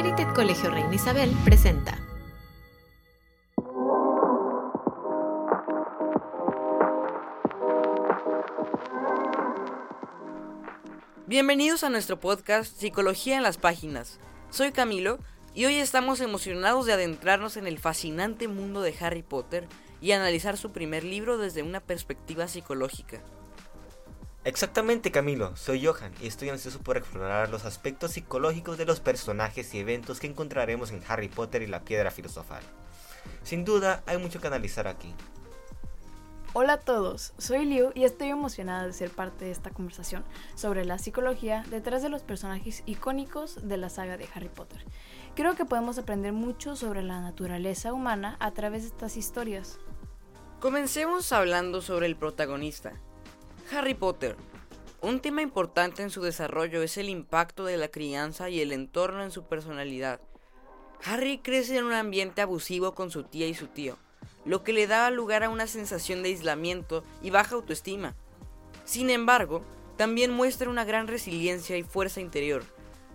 Heritage Colegio Reina Isabel presenta. Bienvenidos a nuestro podcast Psicología en las Páginas. Soy Camilo y hoy estamos emocionados de adentrarnos en el fascinante mundo de Harry Potter y analizar su primer libro desde una perspectiva psicológica. Exactamente Camilo, soy Johan y estoy ansioso por explorar los aspectos psicológicos de los personajes y eventos que encontraremos en Harry Potter y la Piedra Filosofal. Sin duda, hay mucho que analizar aquí. Hola a todos, soy Liu y estoy emocionada de ser parte de esta conversación sobre la psicología detrás de los personajes icónicos de la saga de Harry Potter. Creo que podemos aprender mucho sobre la naturaleza humana a través de estas historias. Comencemos hablando sobre el protagonista, Harry Potter. Un tema importante en su desarrollo es el impacto de la crianza y el entorno en su personalidad. Harry crece en un ambiente abusivo con su tía y su tío, lo que le da lugar a una sensación de aislamiento y baja autoestima. Sin embargo, también muestra una gran resiliencia y fuerza interior,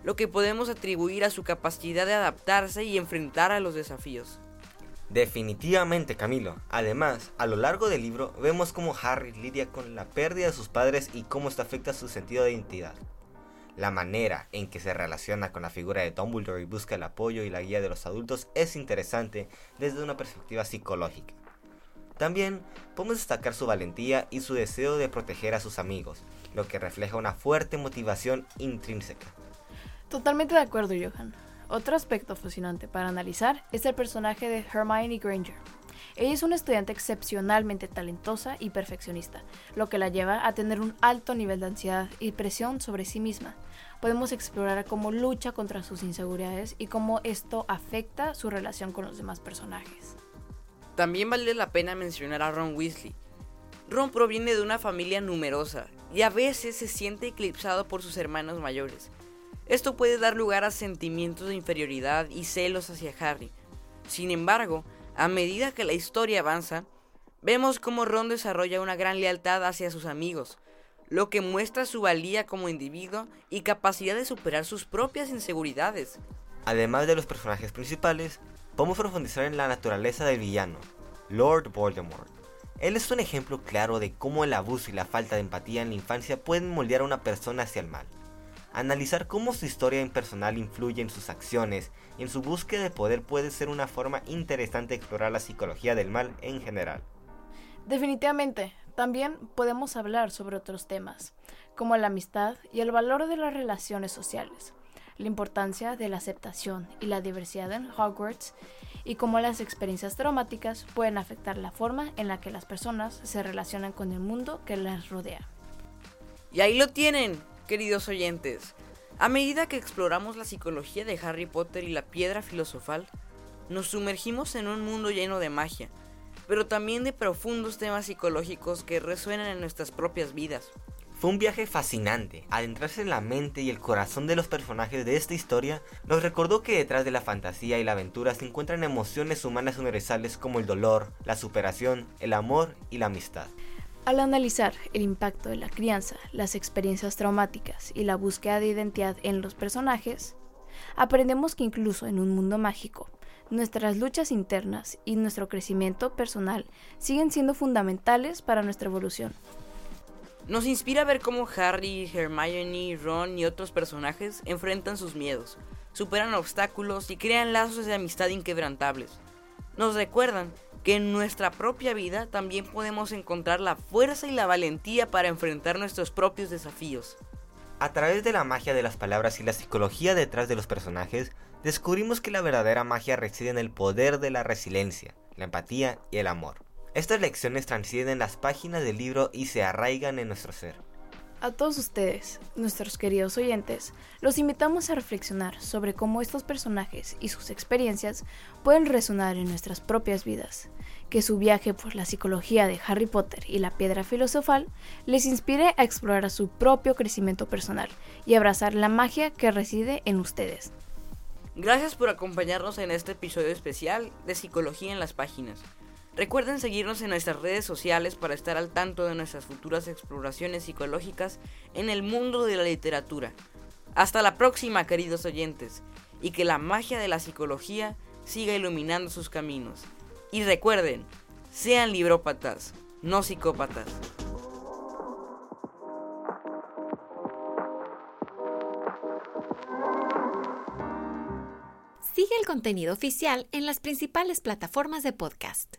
lo que podemos atribuir a su capacidad de adaptarse y enfrentar a los desafíos. Definitivamente, Camilo. Además, a lo largo del libro vemos cómo Harry lidia con la pérdida de sus padres y cómo esto afecta su sentido de identidad. La manera en que se relaciona con la figura de Dumbledore y busca el apoyo y la guía de los adultos es interesante desde una perspectiva psicológica. También podemos destacar su valentía y su deseo de proteger a sus amigos, lo que refleja una fuerte motivación intrínseca. Totalmente de acuerdo, Johan. Otro aspecto fascinante para analizar es el personaje de Hermione Granger. Ella es una estudiante excepcionalmente talentosa y perfeccionista, lo que la lleva a tener un alto nivel de ansiedad y presión sobre sí misma. Podemos explorar cómo lucha contra sus inseguridades y cómo esto afecta su relación con los demás personajes. También vale la pena mencionar a Ron Weasley. Ron proviene de una familia numerosa y a veces se siente eclipsado por sus hermanos mayores. Esto puede dar lugar a sentimientos de inferioridad y celos hacia Harry. Sin embargo, a medida que la historia avanza, vemos cómo Ron desarrolla una gran lealtad hacia sus amigos, lo que muestra su valía como individuo y capacidad de superar sus propias inseguridades. Además de los personajes principales, podemos profundizar en la naturaleza del villano, Lord Voldemort. Él es un ejemplo claro de cómo el abuso y la falta de empatía en la infancia pueden moldear a una persona hacia el mal. Analizar cómo su historia impersonal influye en sus acciones y en su búsqueda de poder puede ser una forma interesante de explorar la psicología del mal en general. Definitivamente, también podemos hablar sobre otros temas, como la amistad y el valor de las relaciones sociales, la importancia de la aceptación y la diversidad en Hogwarts y cómo las experiencias traumáticas pueden afectar la forma en la que las personas se relacionan con el mundo que las rodea. Y ahí lo tienen, queridos oyentes. A medida que exploramos la psicología de Harry Potter y la piedra filosofal, nos sumergimos en un mundo lleno de magia, pero también de profundos temas psicológicos que resuenan en nuestras propias vidas. Fue un viaje fascinante. Adentrarse en la mente y el corazón de los personajes de esta historia nos recordó que detrás de la fantasía y la aventura se encuentran emociones humanas universales como el dolor, la superación, el amor y la amistad. Al analizar el impacto de la crianza, las experiencias traumáticas y la búsqueda de identidad en los personajes, aprendemos que incluso en un mundo mágico, nuestras luchas internas y nuestro crecimiento personal siguen siendo fundamentales para nuestra evolución. Nos inspira ver cómo Harry, Hermione, Ron y otros personajes enfrentan sus miedos, superan obstáculos y crean lazos de amistad inquebrantables. Nos recuerdan que en nuestra propia vida también podemos encontrar la fuerza y la valentía para enfrentar nuestros propios desafíos. A través de la magia de las palabras y la psicología detrás de los personajes, descubrimos que la verdadera magia reside en el poder de la resiliencia, la empatía y el amor. Estas lecciones transcienden las páginas del libro y se arraigan en nuestro ser. A todos ustedes, nuestros queridos oyentes, los invitamos a reflexionar sobre cómo estos personajes y sus experiencias pueden resonar en nuestras propias vidas. Que su viaje por la psicología de Harry Potter y la piedra filosofal les inspire a explorar su propio crecimiento personal y abrazar la magia que reside en ustedes. Gracias por acompañarnos en este episodio especial de Psicología en las Páginas. Recuerden seguirnos en nuestras redes sociales para estar al tanto de nuestras futuras exploraciones psicológicas en el mundo de la literatura. Hasta la próxima, queridos oyentes. y que la magia de la psicología siga iluminando sus caminos. Y recuerden, sean librópatas, no psicópatas. Sigue el contenido oficial en las principales plataformas de podcast.